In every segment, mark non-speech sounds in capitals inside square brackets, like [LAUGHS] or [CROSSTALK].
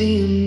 be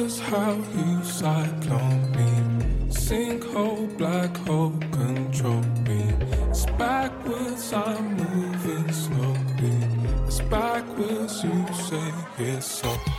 is how you cyclone me. Sinkhole, black hole, control me. It's backwards, I'm moving slowly. It's backwards, you say it's so.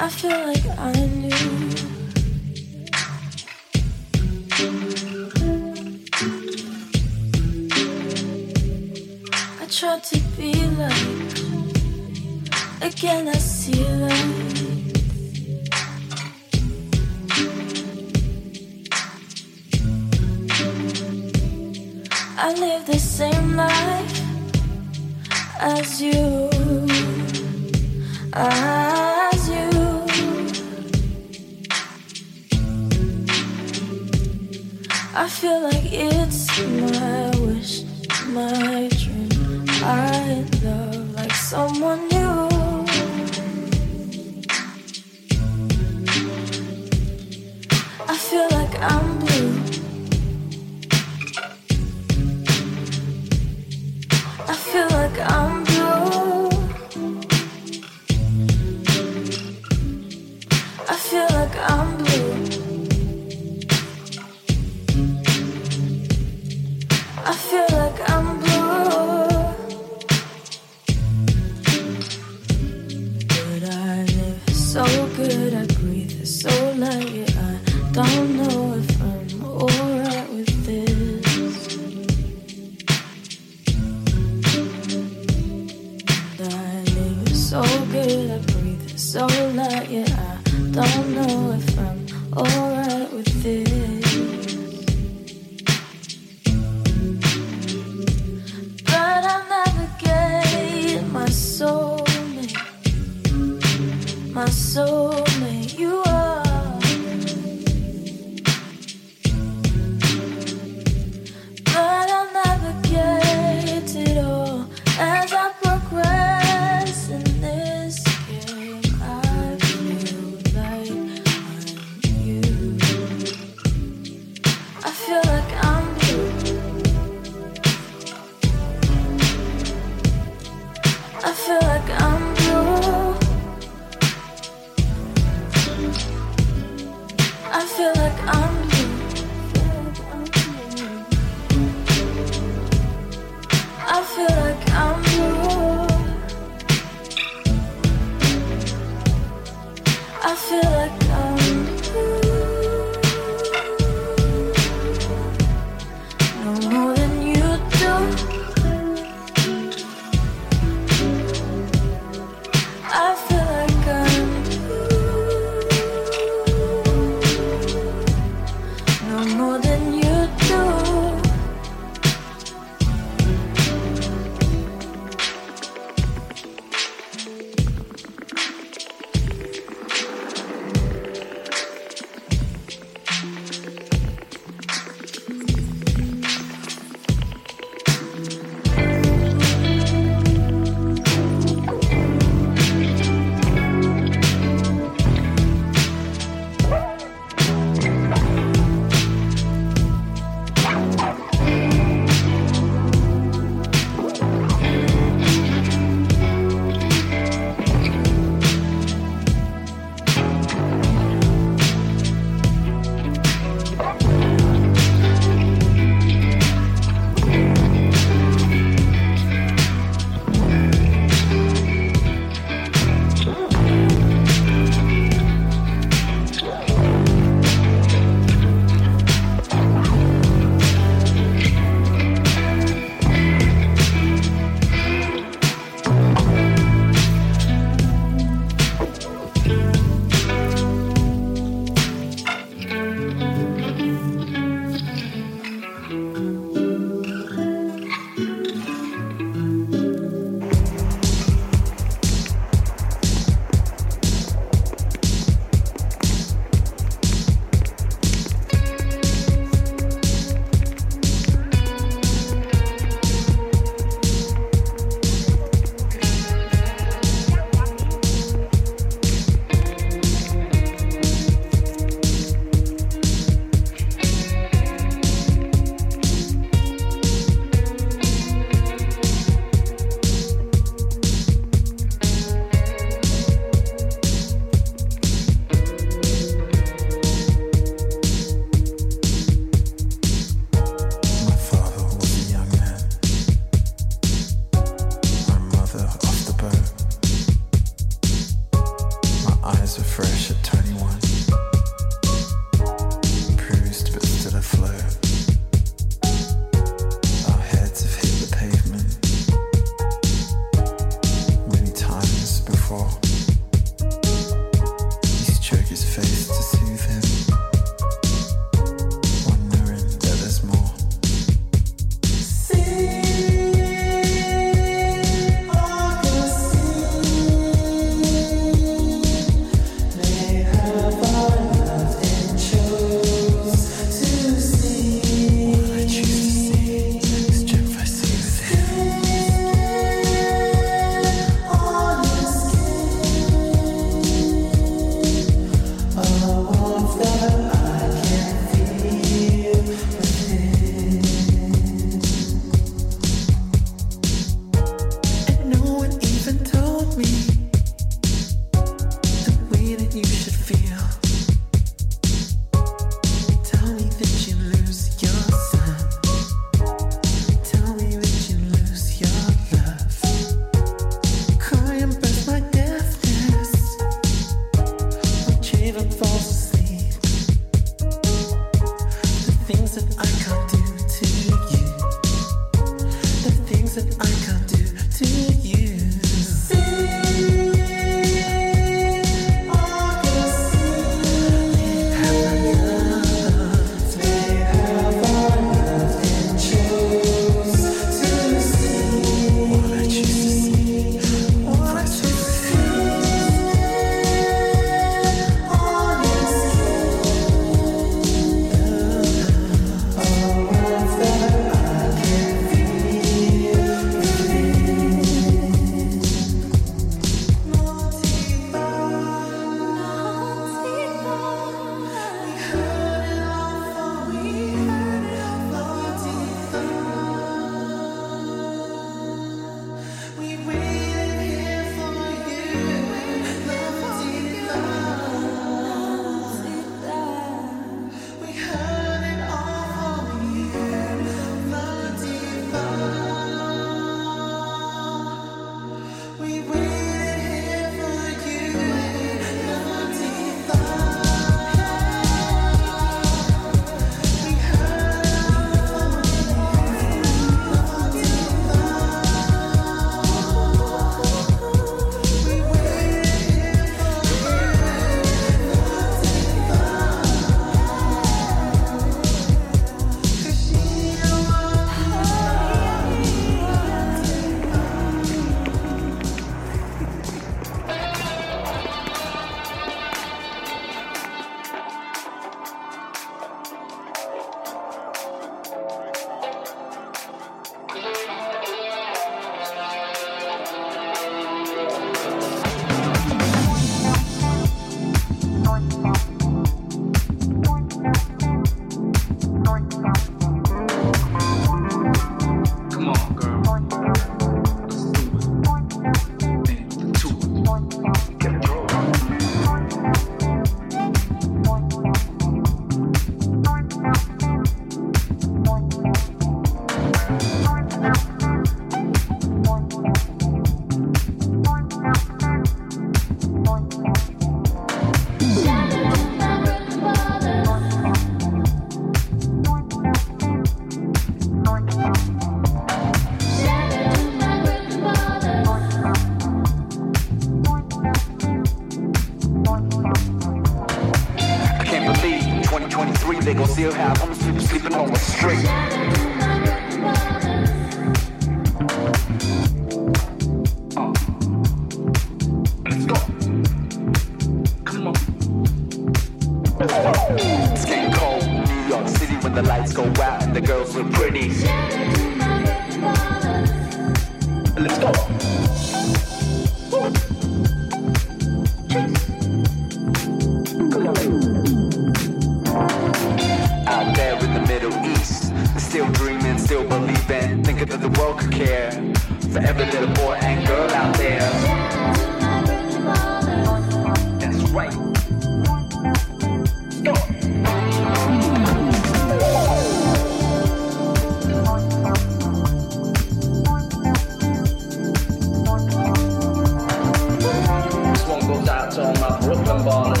all my Brooklyn ballers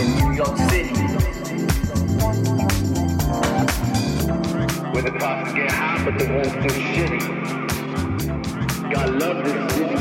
in New York City. Where the cops get hot, but they won't do shitty. God love this city.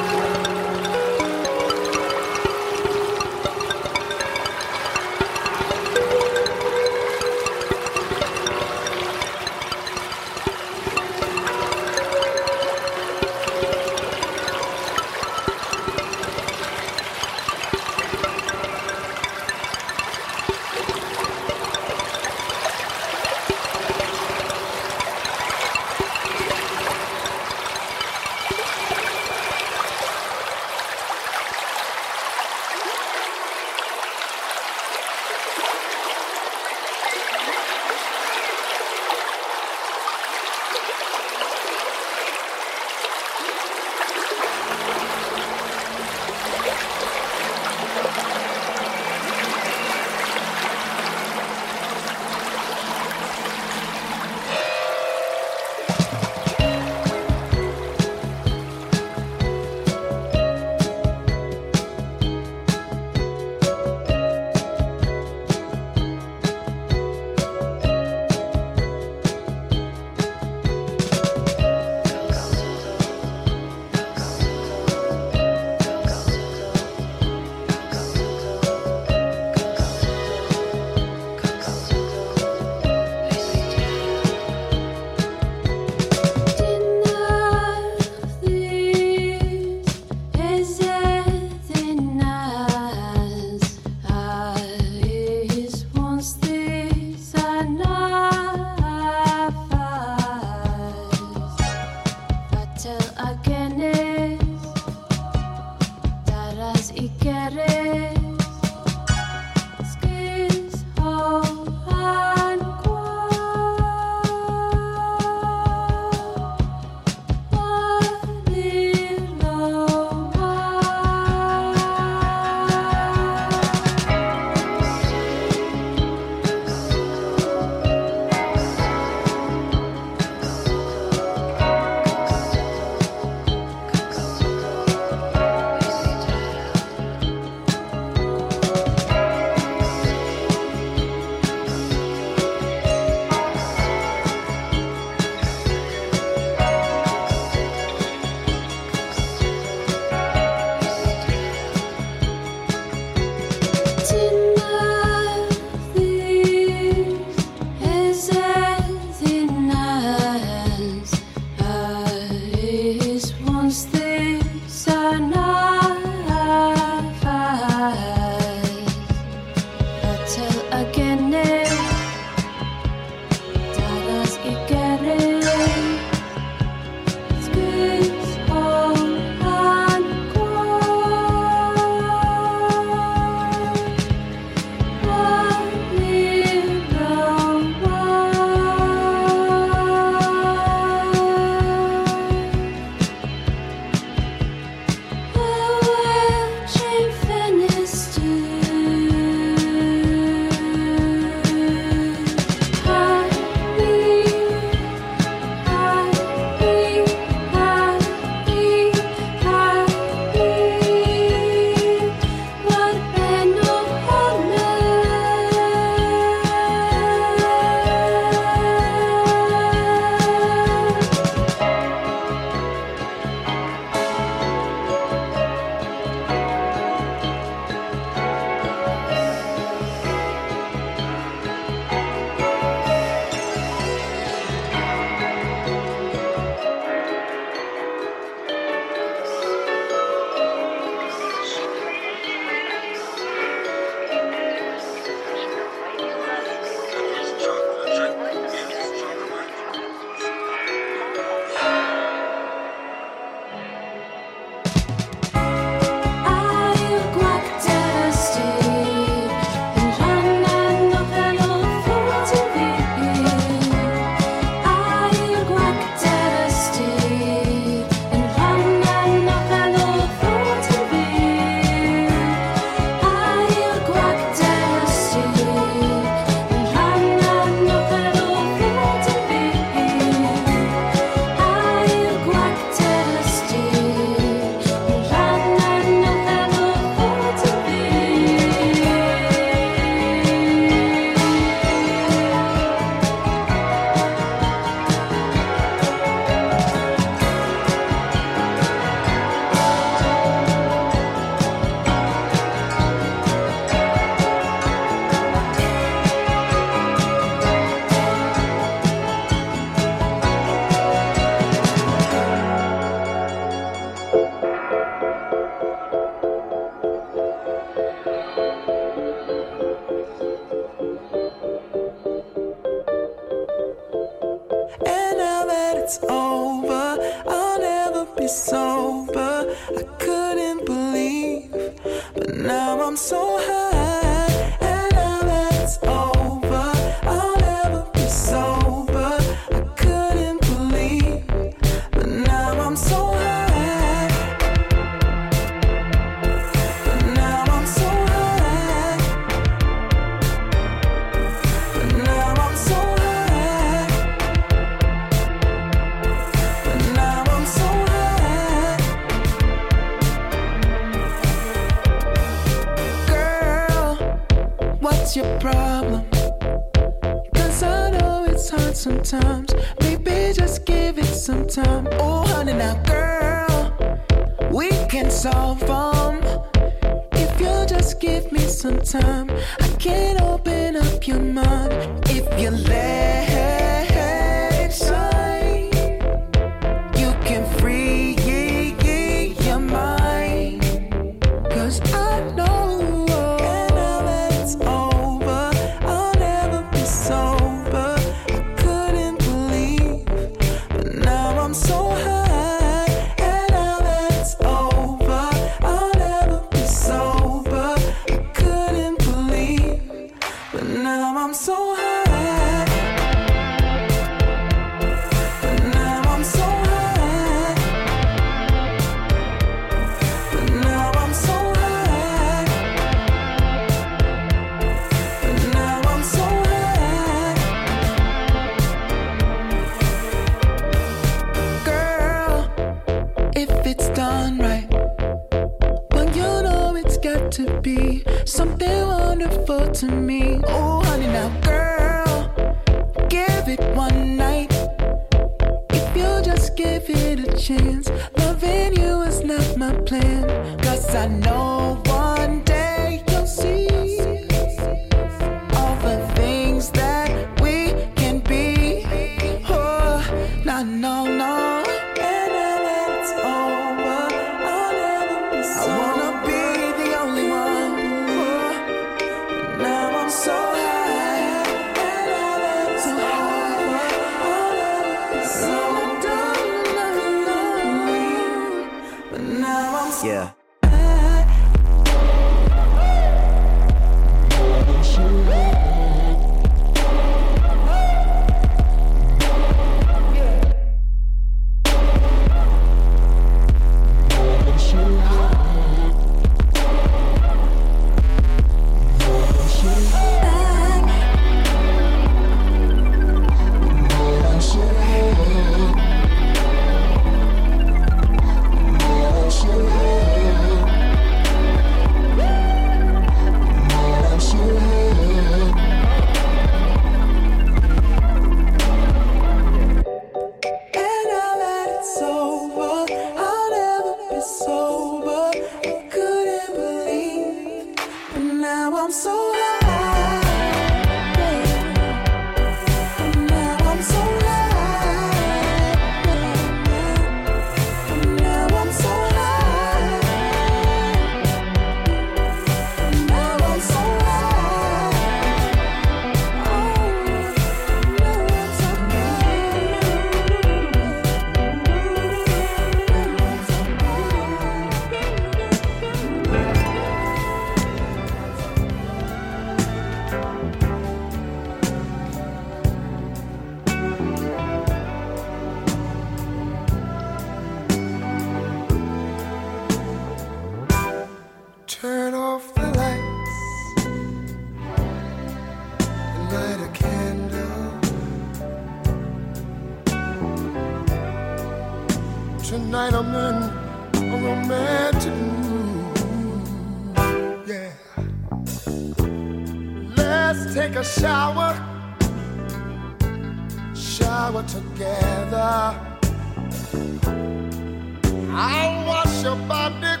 I'll wash your body,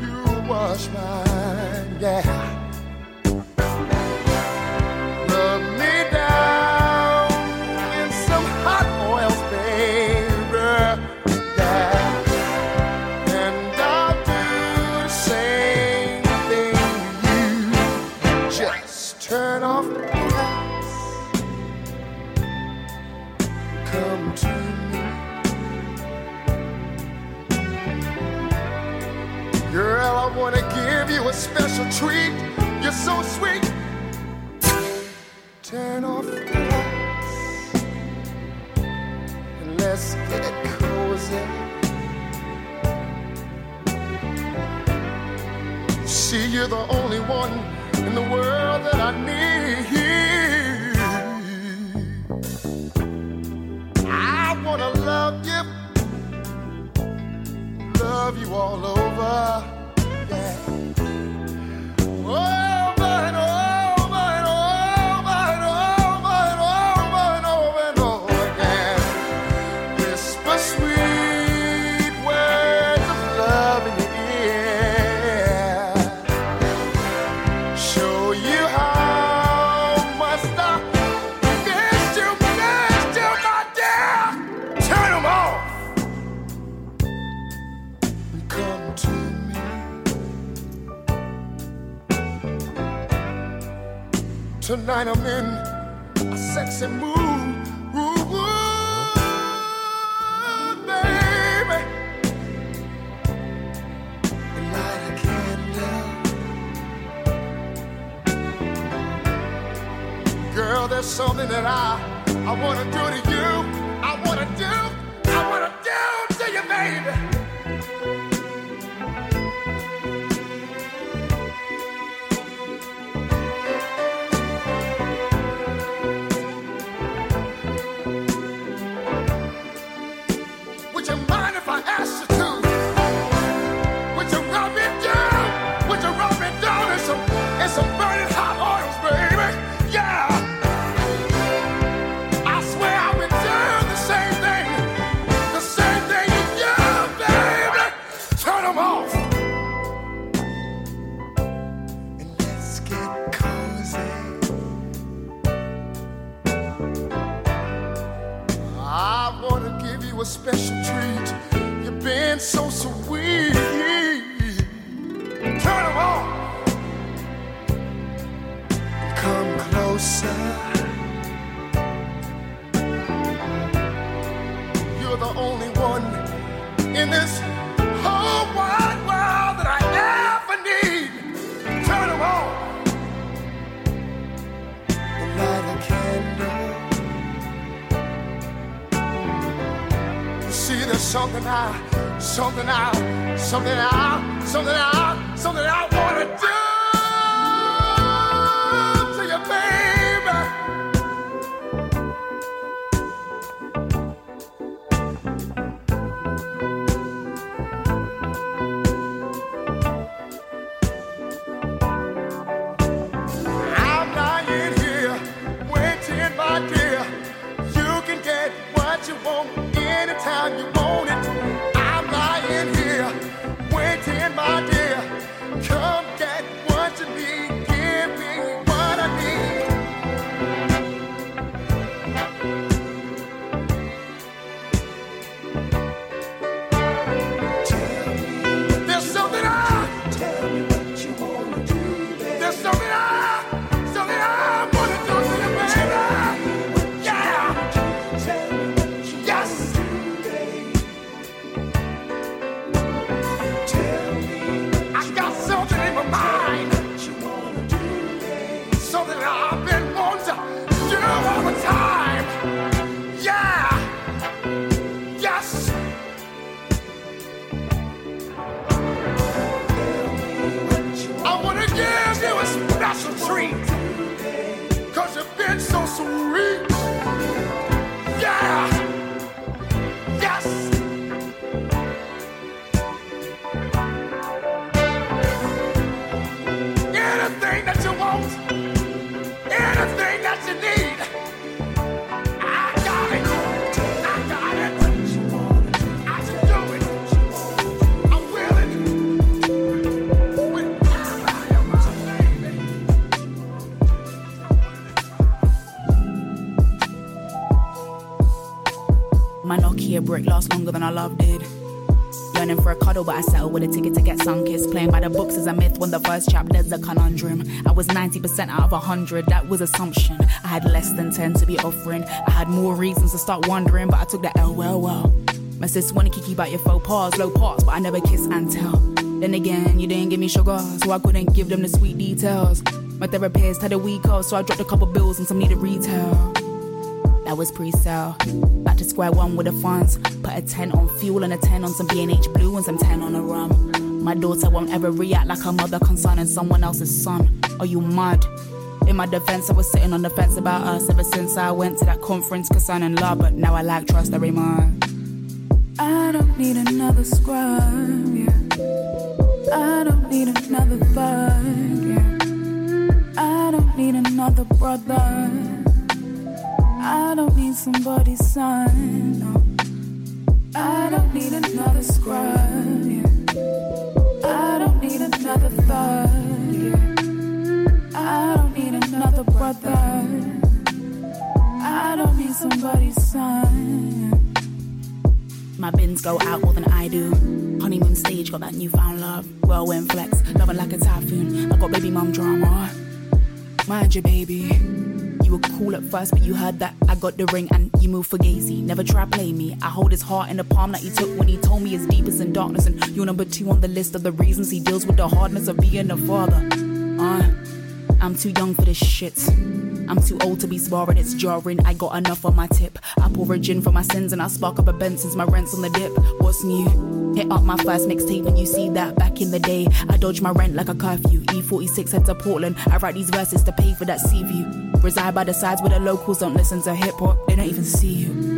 you wash mine. you're the only one in the world that I need. I wanna love you, love you all over. tonight I'm in a sexy mood. Ooh, ooh, baby. Light a candle. Girl, there's something that I, I wanna do to you. Brick lasts longer than our love did. Yearning for a cuddle, but I settled with a ticket to get sun kissed. Playing by the books is a myth when the first chapter's a conundrum. I was 90% out of 100, that was assumption. I had less than 10 to be offering. I had more reasons to start wondering, but I took the L well, well. My sis wanna kiki about your faux pas, low parts, but I never kiss and tell. Then again, you didn't give me sugar, so I couldn't give them the sweet details. My therapist had a week off, so I dropped a couple bills and some needed retail. That was pre-sale. Back to square one with the funds. Put a 10 on fuel and a 10 on some B&H blue and some 10 on a rum. My daughter won't ever react like her mother concerning someone else's son. Are you mad? In my defense, I was sitting on the fence about us ever since I went to that conference concerning love, but now I like trust every man. I don't need another scrub, yeah. I don't need another thug, yeah. I don't need another brother. I don't need somebody's son, no. I don't need another scrub, yeah. I don't need another thug, yeah. I don't need another brother. I don't need somebody's son, yeah. My bins go out more than I do. Honeymoon stage, got that newfound love. Whirlwind flex, loving like a typhoon. I got baby mum drama. Mind your baby. You were cool at first, but you heard that I got the ring and you moved for Gazy. Never try play me. I hold his heart in the palm that he took when he told me his deepest in darkness. And you're number two on the list of the reasons he deals with the hardness of being a father. Uh, I'm too young for this shit. I'm too old to be sparring, it's jarring. I got enough on my tip. I pour a gin for my sins and I spark up a bend since my rent's on the dip. What's new? Hit up my first mixtape and you see that back in the day. I dodge my rent like a curfew. E46 head to Portland. I write these verses to pay for that sea view. Reside by the sides where the locals don't listen to hip hop, they don't even see you.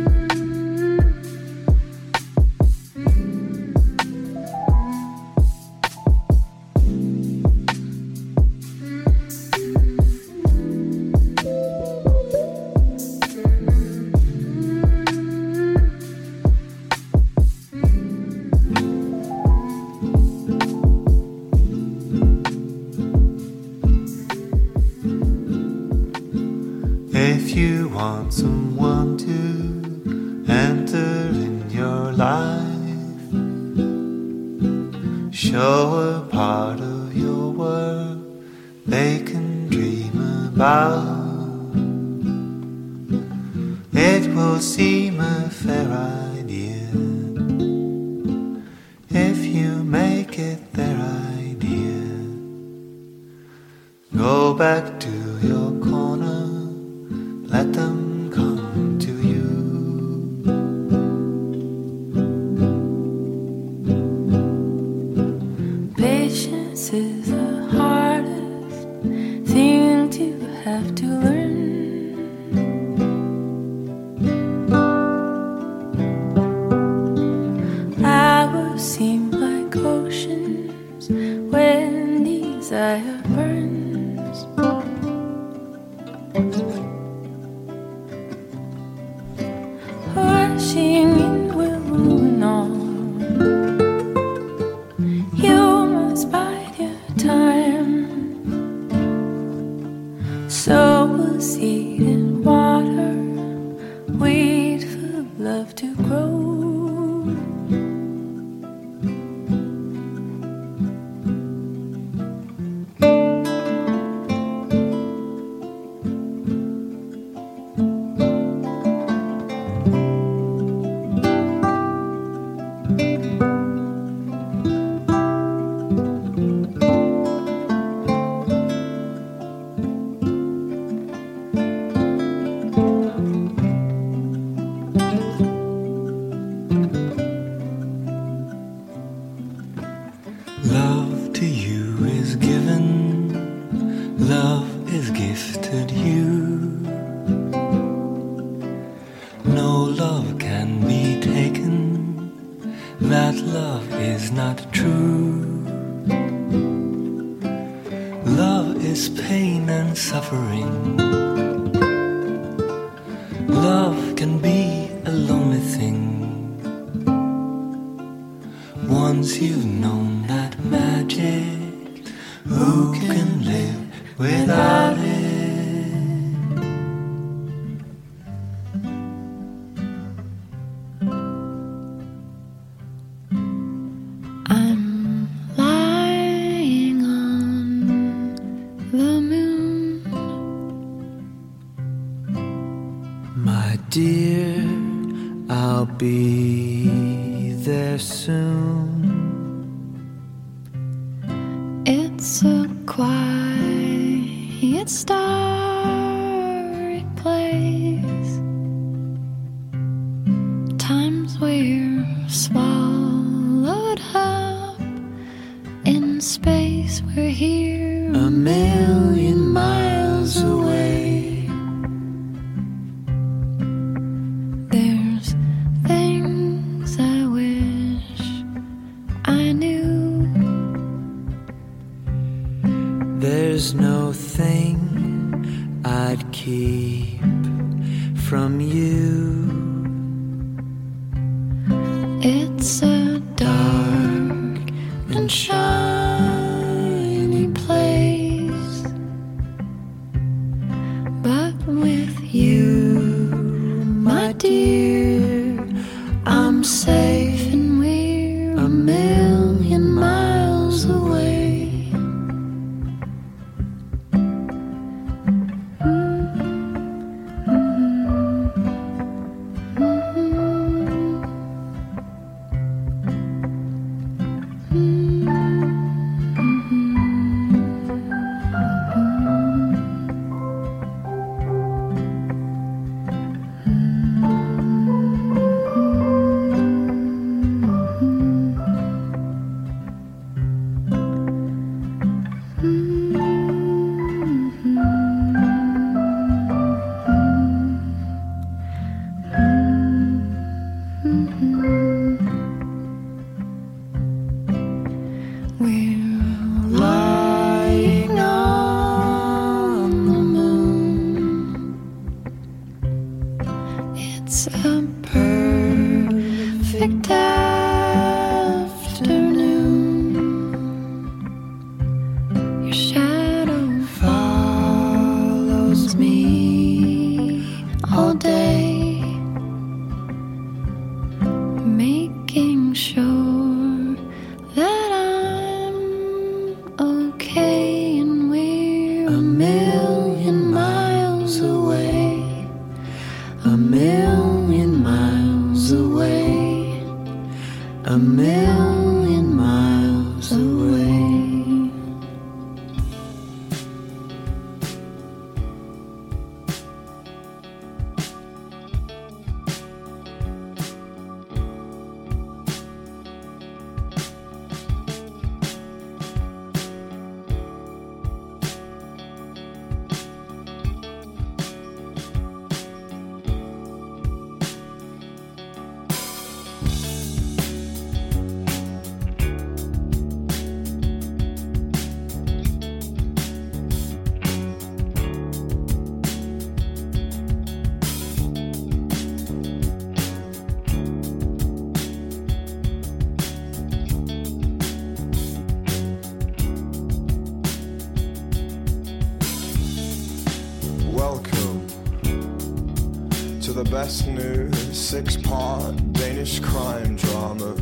Best new six part Danish crime drama.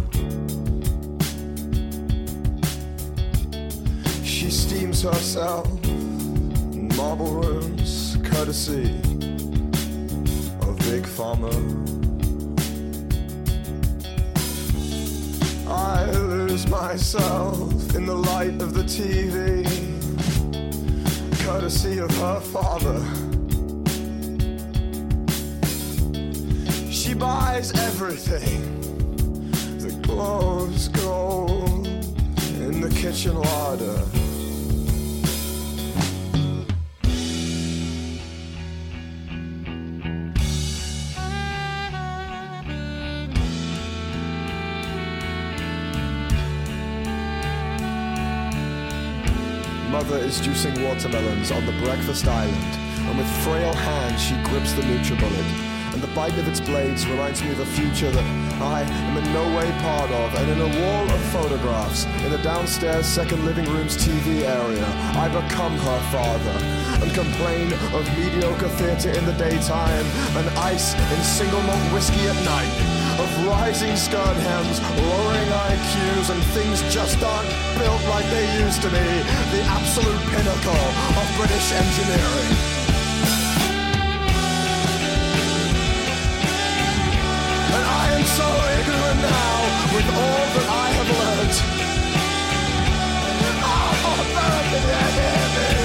She steams herself in marble rooms, courtesy of Big Pharma. I lose myself in the light of the TV, courtesy of her father. Buys everything that glows gold in the kitchen larder. Mother is juicing watermelons on the breakfast island, and with frail hands she grips the NutriBullet. And the bite of its blades reminds me of a future that I am in no way part of. And in a wall of photographs, in the downstairs second living room's TV area, I become her father and complain of mediocre theatre in the daytime and ice in single malt whiskey at night. Of rising skirt hems, lowering IQs, and things just aren't built like they used to be. The absolute pinnacle of British engineering. So ignorant now with all that I have learnt. Oh, American, yeah, hear me.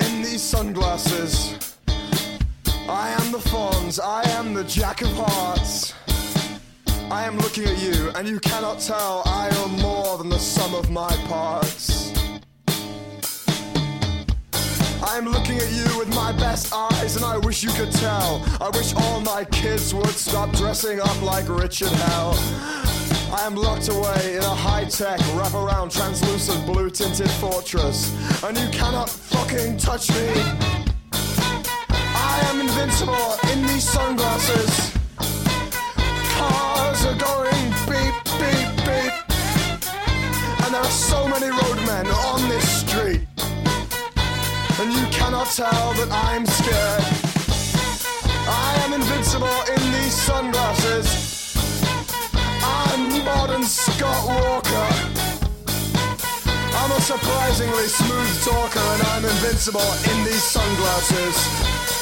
In these sunglasses. I am the Fonz, I am the Jack of Hearts. I am looking at you, and you cannot tell I am more than the sum of my parts. I am looking at you with my best eyes, and I wish you could tell. I wish all my kids would stop dressing up like Richard Hell. I am locked away in a high-tech, wraparound, translucent, blue-tinted fortress, and you cannot fucking touch me. I am invincible in these sunglasses. Cars are going beep, beep, beep, and there are so many roadmen on this street, and you cannot tell that I'm scared. I am invincible in these sunglasses. Modern Scott Walker. I'm a surprisingly smooth talker and I'm invincible in these sunglasses.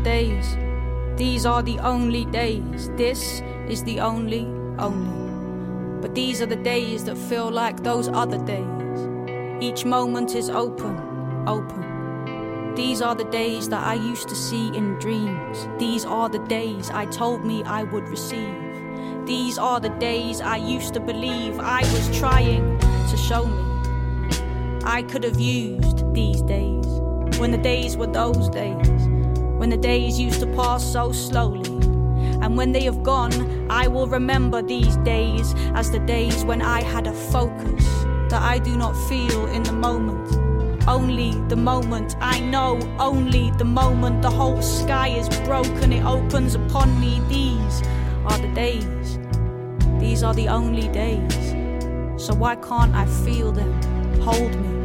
Days. These are the only days. This is the only, only. But these are the days that feel like those other days. Each moment is open, open. These are the days that I used to see in dreams. These are the days I told me I would receive. These are the days I used to believe I was trying to show me. I could have used these days when the days were those days, when the days used to pass so slowly. And when they have gone, I will remember these days as the days when I had a focus that I do not feel in the moment. Only the moment I know, only the moment the whole sky is broken, it opens upon me. These are the days, these are the only days. So why can't I feel them, hold me?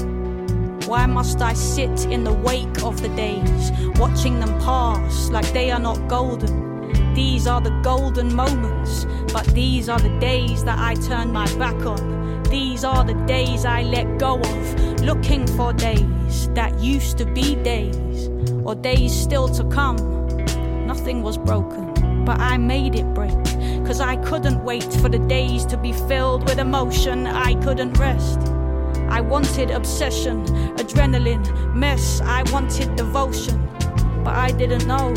Why must I sit in the wake of the days, watching them pass like they are not golden? These are the golden moments, but these are the days that I turn my back on. These are the days I let go of, looking for days that used to be days, or days still to come. Nothing was broken, but I made it break. Cause I couldn't wait for the days to be filled with emotion, I couldn't rest. I wanted obsession, adrenaline, mess, I wanted devotion. But I didn't know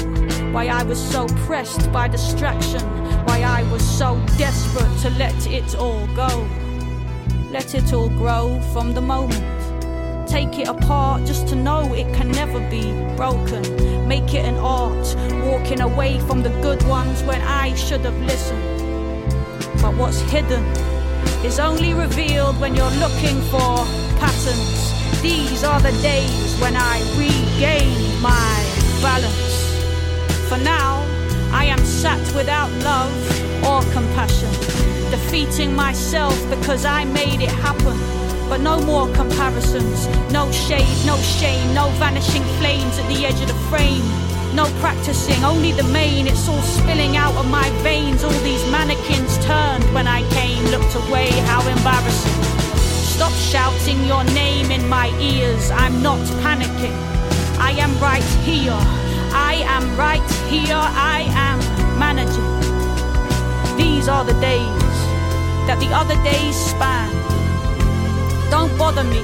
why I was so pressed by distraction, why I was so desperate to let it all go. Let it all grow from the moment. Take it apart just to know it can never be broken. Make it an art, walking away from the good ones when I should have listened. But what's hidden is only revealed when you're looking for patterns. These are the days when I regain my balance. For now, I am sat without love or compassion, defeating myself because I made it happen. But no more comparisons, no shade, no shame, no vanishing flames at the edge of the frame. No practicing, only the main. It's all spilling out of my veins. All these mannequins turned when I came, looked away. How embarrassing. Stop shouting your name in my ears. I'm not panicking. I am right here. I am right here. I am managing. These are the days that the other days span. Don't bother me.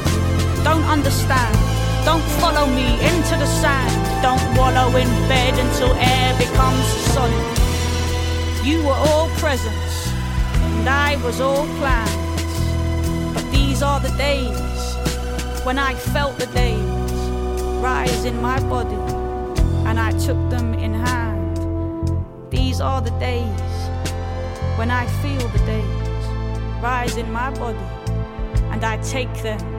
Don't understand. Don't follow me into the sand. Don't wallow in bed until air becomes solid. You were all presents, and I was all plans. But these are the days when I felt the days rise in my body, and I took them in hand. These are the days when I feel the days rise in my body, and I take them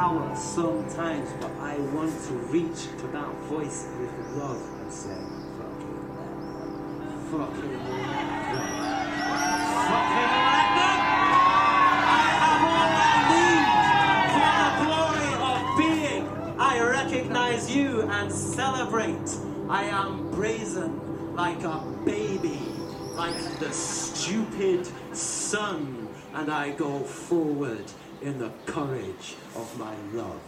cower sometimes, but I want to reach to that voice with love and say, fuck let them. Fucking let them. Fucking let! I have all I need for the glory of being. I recognize you and celebrate. I am brazen like a baby, like the stupid sun, and I go forward in the courage of my love.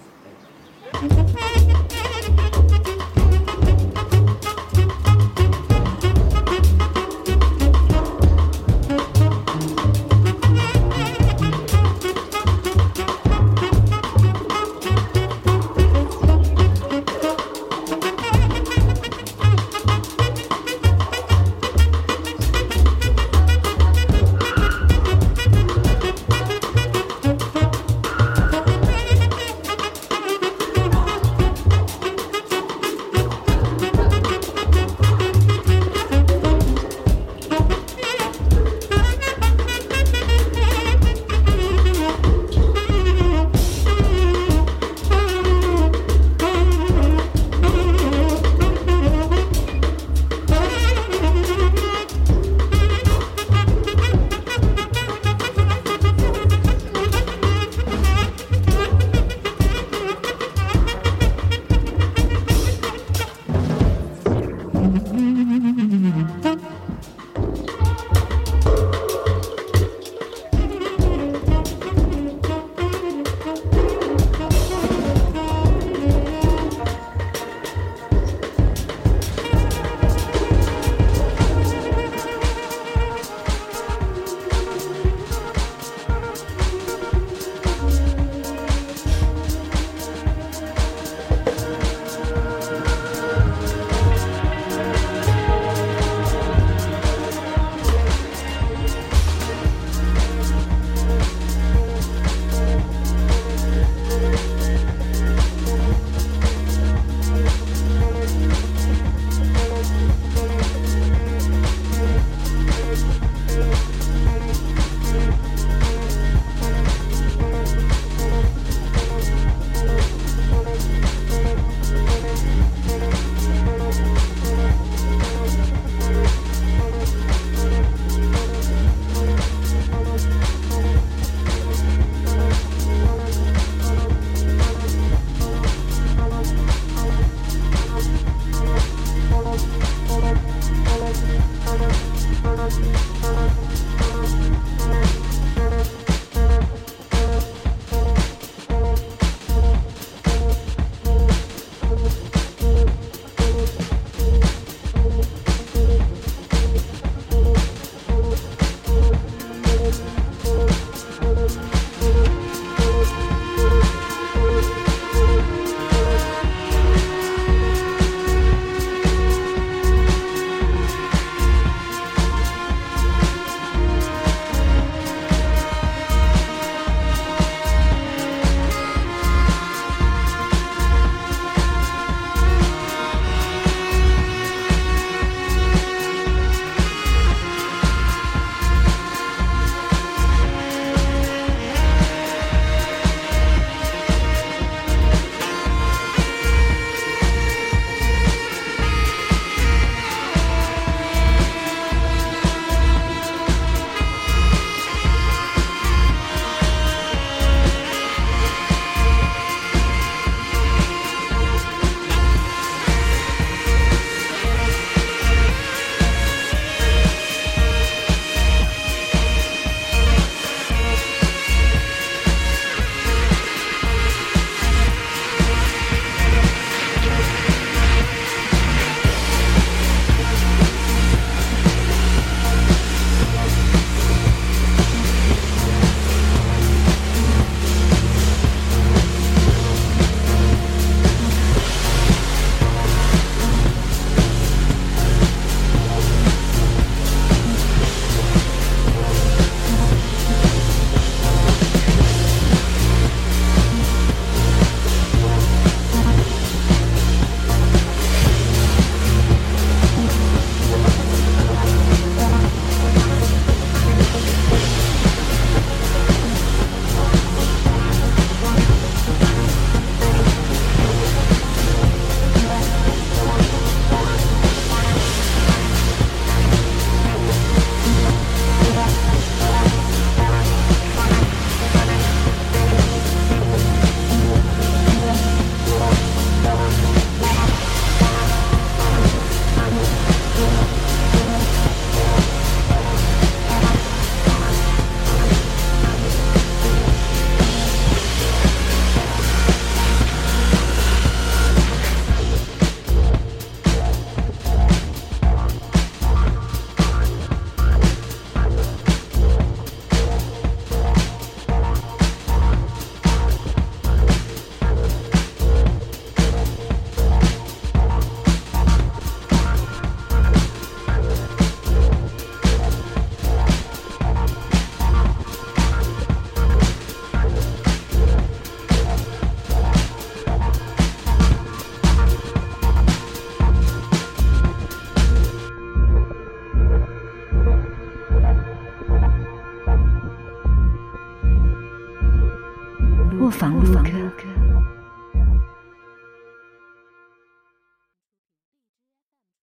[LAUGHS]